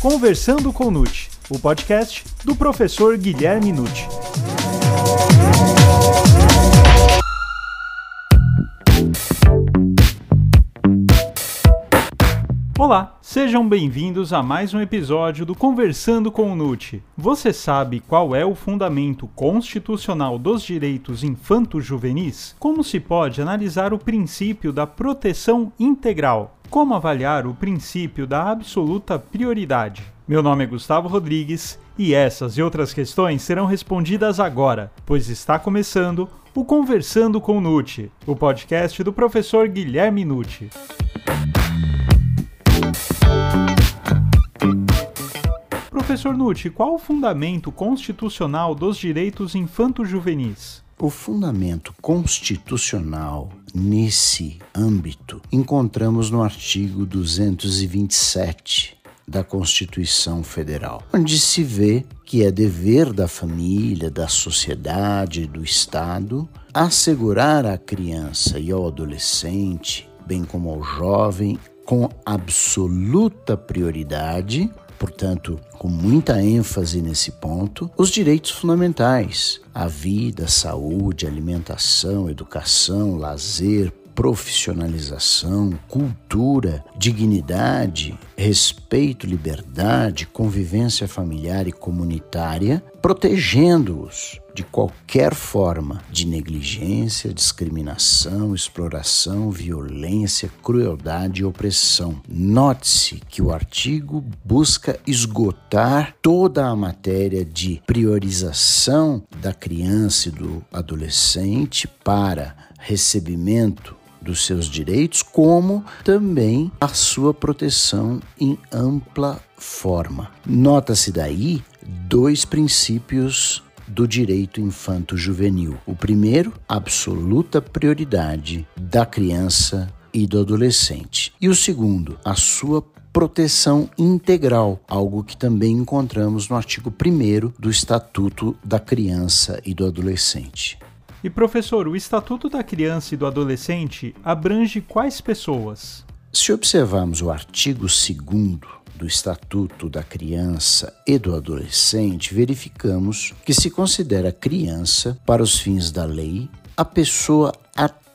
Conversando com Nute, o podcast do professor Guilherme Nute. Olá, sejam bem-vindos a mais um episódio do Conversando com o Nute. Você sabe qual é o fundamento constitucional dos direitos infanto-juvenis? Como se pode analisar o princípio da proteção integral? Como avaliar o princípio da absoluta prioridade? Meu nome é Gustavo Rodrigues e essas e outras questões serão respondidas agora, pois está começando o Conversando com o Nute, o podcast do professor Guilherme Nute. Professor Nutti, qual o fundamento constitucional dos direitos infanto-juvenis? O fundamento constitucional nesse âmbito encontramos no artigo 227 da Constituição Federal, onde se vê que é dever da família, da sociedade, do Estado assegurar à criança e ao adolescente, bem como ao jovem, com absoluta prioridade portanto, com muita ênfase nesse ponto, os direitos fundamentais: a vida, saúde, alimentação, educação, lazer, profissionalização, cultura, dignidade, respeito, liberdade, convivência familiar e comunitária, protegendo-os de qualquer forma de negligência, discriminação, exploração, violência, crueldade e opressão. Note-se que o artigo busca esgotar toda a matéria de priorização da criança e do adolescente para recebimento dos seus direitos, como também a sua proteção em ampla forma. Nota-se daí dois princípios do direito infanto-juvenil. O primeiro, absoluta prioridade da criança e do adolescente. E o segundo, a sua proteção integral, algo que também encontramos no artigo 1 do Estatuto da Criança e do Adolescente. E professor, o Estatuto da Criança e do Adolescente abrange quais pessoas? Se observarmos o artigo 2 do Estatuto da Criança e do Adolescente, verificamos que se considera criança, para os fins da lei, a pessoa até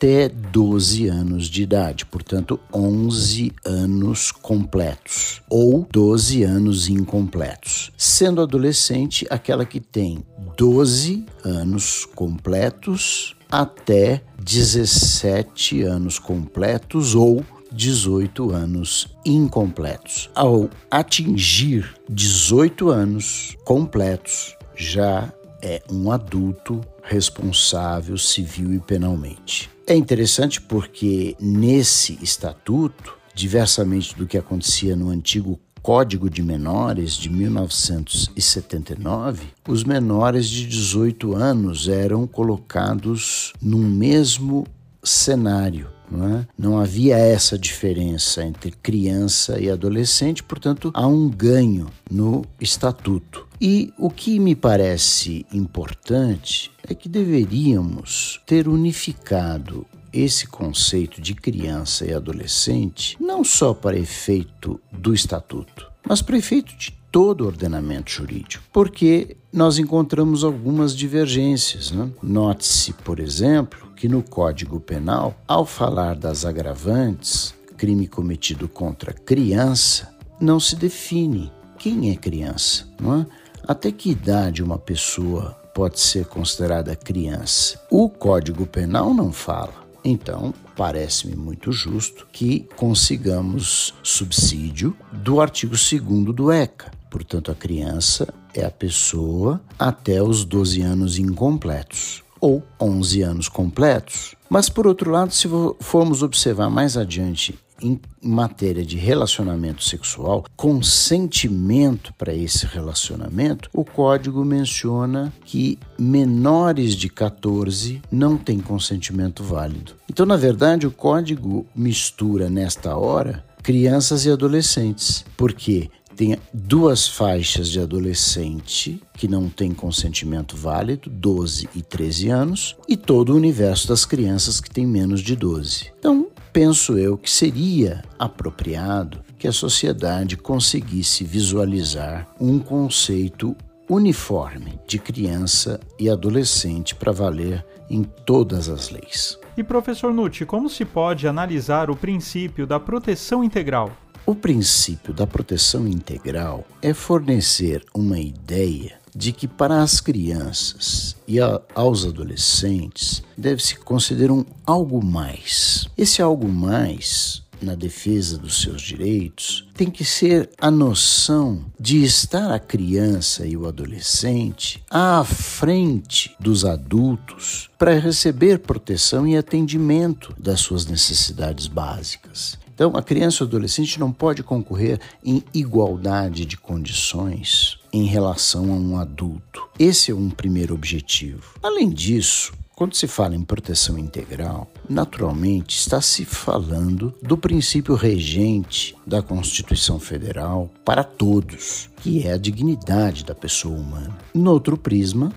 12 anos de idade, portanto, 11 anos completos ou 12 anos incompletos, sendo adolescente aquela que tem 12 anos completos até 17 anos completos ou 18 anos incompletos. Ao atingir 18 anos completos, já é um adulto responsável civil e penalmente. É interessante porque nesse estatuto, diversamente do que acontecia no antigo Código de Menores de 1979, os menores de 18 anos eram colocados no mesmo cenário. Não, é? não havia essa diferença entre criança e adolescente, portanto, há um ganho no estatuto. E o que me parece importante é que deveríamos ter unificado esse conceito de criança e adolescente não só para efeito do estatuto, mas para efeito de todo o ordenamento jurídico, porque nós encontramos algumas divergências. Né? Note-se, por exemplo, que no Código Penal, ao falar das agravantes, crime cometido contra criança, não se define quem é criança, não é? Até que idade uma pessoa pode ser considerada criança? O Código Penal não fala. Então, parece-me muito justo que consigamos subsídio do artigo 2 do ECA. Portanto, a criança é a pessoa até os 12 anos incompletos ou 11 anos completos. Mas, por outro lado, se formos observar mais adiante em matéria de relacionamento sexual, consentimento para esse relacionamento, o código menciona que menores de 14 não têm consentimento válido. Então, na verdade, o código mistura nesta hora crianças e adolescentes, porque tem duas faixas de adolescente que não tem consentimento válido, 12 e 13 anos, e todo o universo das crianças que tem menos de 12. Então, penso eu que seria apropriado que a sociedade conseguisse visualizar um conceito uniforme de criança e adolescente para valer em todas as leis. E professor Nutti, como se pode analisar o princípio da proteção integral? O princípio da proteção integral é fornecer uma ideia de que para as crianças e a, aos adolescentes deve-se considerar um algo mais. Esse algo mais na defesa dos seus direitos tem que ser a noção de estar a criança e o adolescente à frente dos adultos para receber proteção e atendimento das suas necessidades básicas. Então, a criança e o adolescente não pode concorrer em igualdade de condições em relação a um adulto. Esse é um primeiro objetivo. Além disso, quando se fala em proteção integral, naturalmente está se falando do princípio regente da Constituição Federal para todos, que é a dignidade da pessoa humana. No outro prisma,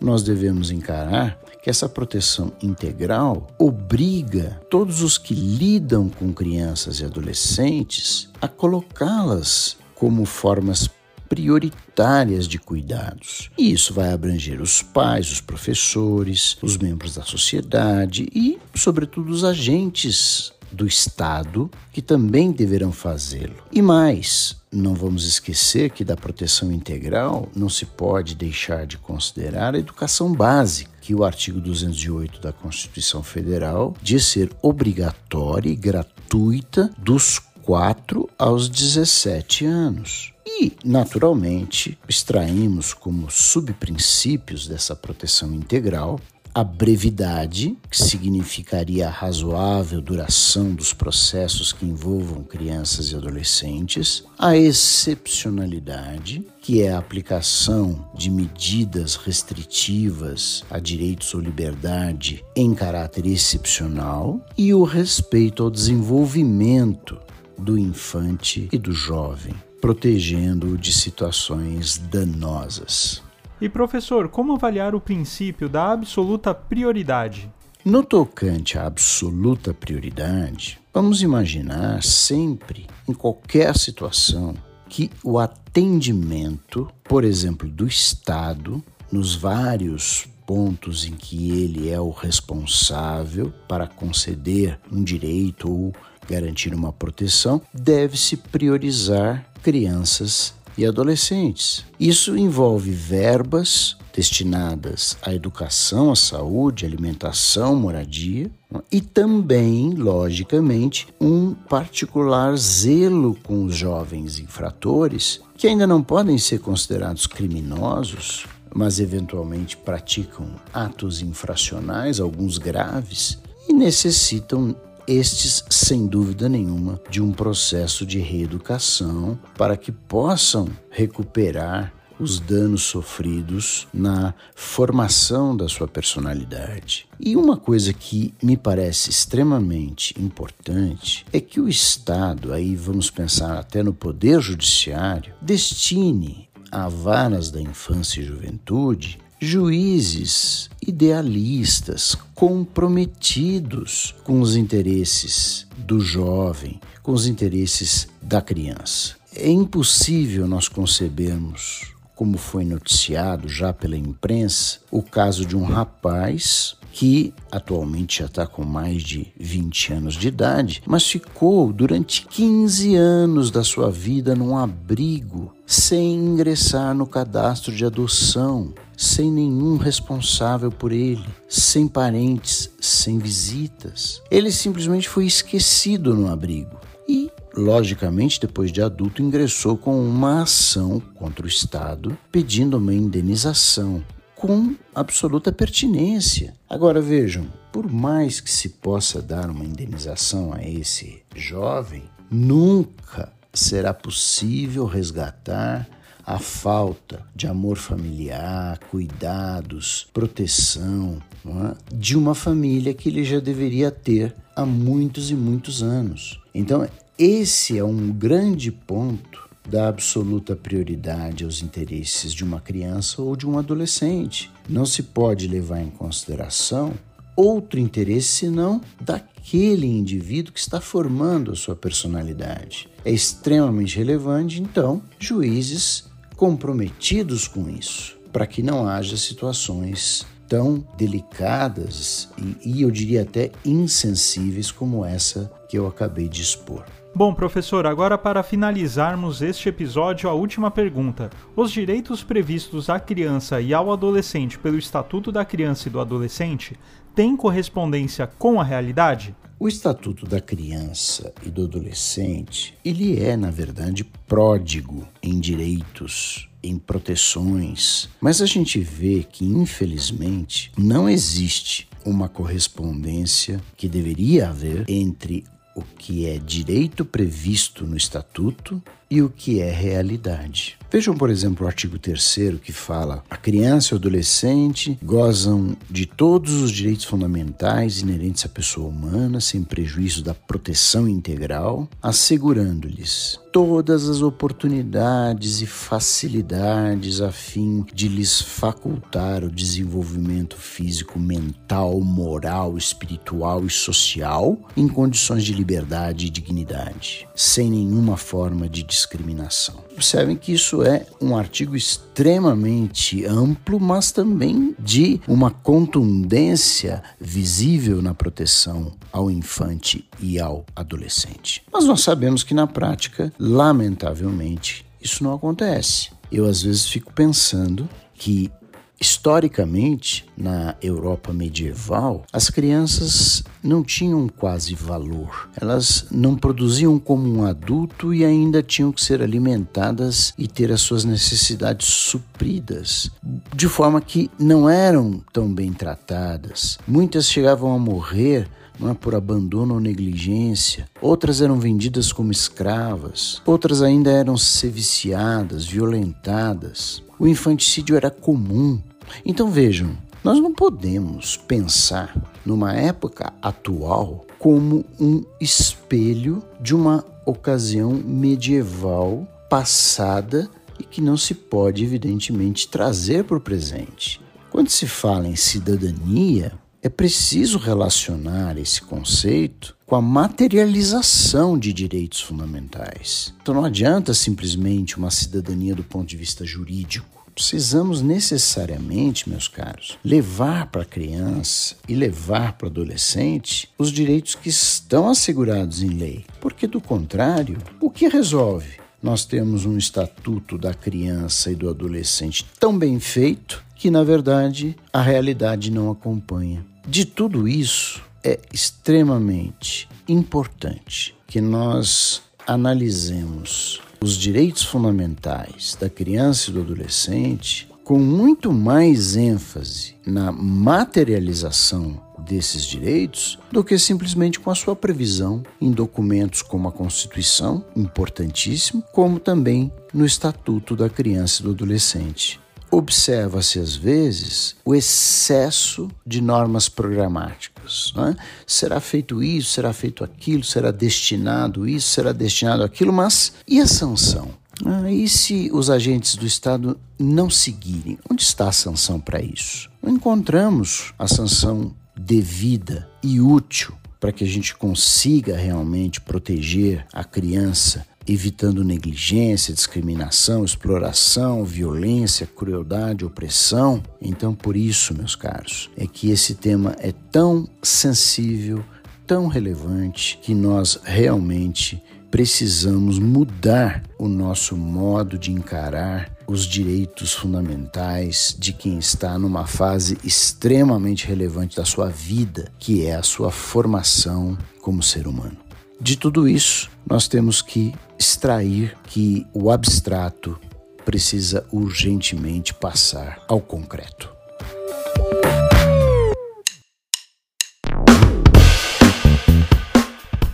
nós devemos encarar que essa proteção integral obriga todos os que lidam com crianças e adolescentes a colocá-las como formas prioritárias de cuidados. E isso vai abranger os pais, os professores, os membros da sociedade e, sobretudo, os agentes do Estado que também deverão fazê-lo. E mais, não vamos esquecer que da proteção integral não se pode deixar de considerar a educação básica, que o artigo 208 da Constituição Federal diz ser obrigatória e gratuita dos 4 aos 17 anos. E, naturalmente, extraímos como subprincípios dessa proteção integral a brevidade, que significaria a razoável duração dos processos que envolvam crianças e adolescentes, a excepcionalidade, que é a aplicação de medidas restritivas a direitos ou liberdade em caráter excepcional, e o respeito ao desenvolvimento do infante e do jovem protegendo-o de situações danosas. E professor, como avaliar o princípio da absoluta prioridade? No tocante à absoluta prioridade, vamos imaginar sempre, em qualquer situação, que o atendimento, por exemplo, do Estado, nos vários pontos em que ele é o responsável para conceder um direito ou garantir uma proteção, deve-se priorizar crianças e adolescentes. Isso envolve verbas destinadas à educação, à saúde, alimentação, moradia e também, logicamente, um particular zelo com os jovens infratores que ainda não podem ser considerados criminosos, mas eventualmente praticam atos infracionais, alguns graves, e necessitam estes, sem dúvida nenhuma, de um processo de reeducação para que possam recuperar os danos sofridos na formação da sua personalidade. E uma coisa que me parece extremamente importante é que o Estado, aí vamos pensar até no Poder Judiciário, destine a varas da infância e juventude juízes idealistas, comprometidos com os interesses do jovem, com os interesses da criança. É impossível nós concebermos, como foi noticiado já pela imprensa, o caso de um rapaz que atualmente já está com mais de 20 anos de idade, mas ficou durante 15 anos da sua vida num abrigo sem ingressar no cadastro de adoção, sem nenhum responsável por ele, sem parentes, sem visitas. Ele simplesmente foi esquecido no abrigo e, logicamente, depois de adulto, ingressou com uma ação contra o Estado pedindo uma indenização com absoluta pertinência. Agora vejam, por mais que se possa dar uma indenização a esse jovem, nunca será possível resgatar a falta de amor familiar, cuidados, proteção é? de uma família que ele já deveria ter há muitos e muitos anos. Então, esse é um grande ponto da absoluta prioridade aos interesses de uma criança ou de um adolescente. Não se pode levar em consideração outro interesse senão daquele indivíduo que está formando a sua personalidade. É extremamente relevante, então, juízes comprometidos com isso, para que não haja situações tão delicadas e, e, eu diria até insensíveis como essa que eu acabei de expor. Bom, professor, agora para finalizarmos este episódio, a última pergunta. Os direitos previstos à criança e ao adolescente pelo Estatuto da Criança e do Adolescente têm correspondência com a realidade? O Estatuto da Criança e do Adolescente, ele é, na verdade, pródigo em direitos, em proteções, mas a gente vê que, infelizmente, não existe uma correspondência que deveria haver entre o que é direito previsto no Estatuto e o que é realidade. Vejam, por exemplo, o artigo 3 que fala: a criança e o adolescente gozam de todos os direitos fundamentais inerentes à pessoa humana, sem prejuízo da proteção integral, assegurando-lhes todas as oportunidades e facilidades a fim de lhes facultar o desenvolvimento físico, mental, moral, espiritual e social em condições de liberdade e dignidade, sem nenhuma forma de discriminação. Observem que isso é um artigo extremamente amplo, mas também de uma contundência visível na proteção ao infante e ao adolescente. Mas nós sabemos que na prática, lamentavelmente, isso não acontece. Eu às vezes fico pensando que Historicamente, na Europa medieval, as crianças não tinham quase valor. Elas não produziam como um adulto e ainda tinham que ser alimentadas e ter as suas necessidades supridas, de forma que não eram tão bem tratadas. Muitas chegavam a morrer não é, por abandono ou negligência. Outras eram vendidas como escravas. Outras ainda eram seviciadas, violentadas. O infanticídio era comum. Então vejam, nós não podemos pensar numa época atual como um espelho de uma ocasião medieval passada e que não se pode, evidentemente, trazer para o presente. Quando se fala em cidadania, é preciso relacionar esse conceito com a materialização de direitos fundamentais. Então não adianta simplesmente uma cidadania do ponto de vista jurídico. Precisamos necessariamente, meus caros, levar para a criança e levar para o adolescente os direitos que estão assegurados em lei. Porque, do contrário, o que resolve? Nós temos um estatuto da criança e do adolescente tão bem feito que, na verdade, a realidade não acompanha. De tudo isso, é extremamente importante que nós analisemos os direitos fundamentais da criança e do adolescente com muito mais ênfase na materialização desses direitos do que simplesmente com a sua previsão em documentos como a Constituição, importantíssimo, como também no Estatuto da Criança e do Adolescente observa-se às vezes o excesso de normas programáticas. É? Será feito isso, será feito aquilo, será destinado isso, será destinado aquilo, mas e a sanção? Ah, e se os agentes do Estado não seguirem? Onde está a sanção para isso? Não encontramos a sanção devida e útil para que a gente consiga realmente proteger a criança evitando negligência, discriminação, exploração, violência, crueldade, opressão. Então, por isso, meus caros, é que esse tema é tão sensível, tão relevante, que nós realmente precisamos mudar o nosso modo de encarar os direitos fundamentais de quem está numa fase extremamente relevante da sua vida, que é a sua formação como ser humano. De tudo isso, nós temos que extrair que o abstrato precisa urgentemente passar ao concreto.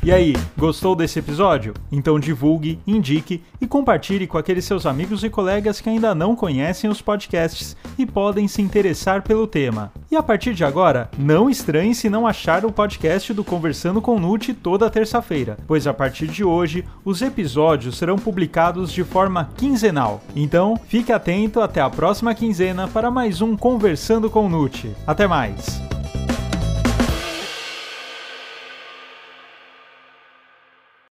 E aí, gostou desse episódio? Então divulgue, indique e compartilhe com aqueles seus amigos e colegas que ainda não conhecem os podcasts e podem se interessar pelo tema. E a partir de agora, não estranhe se não achar o podcast do Conversando com Nute toda terça-feira, pois a partir de hoje os episódios serão publicados de forma quinzenal. Então, fique atento até a próxima quinzena para mais um Conversando com Nute. Até mais!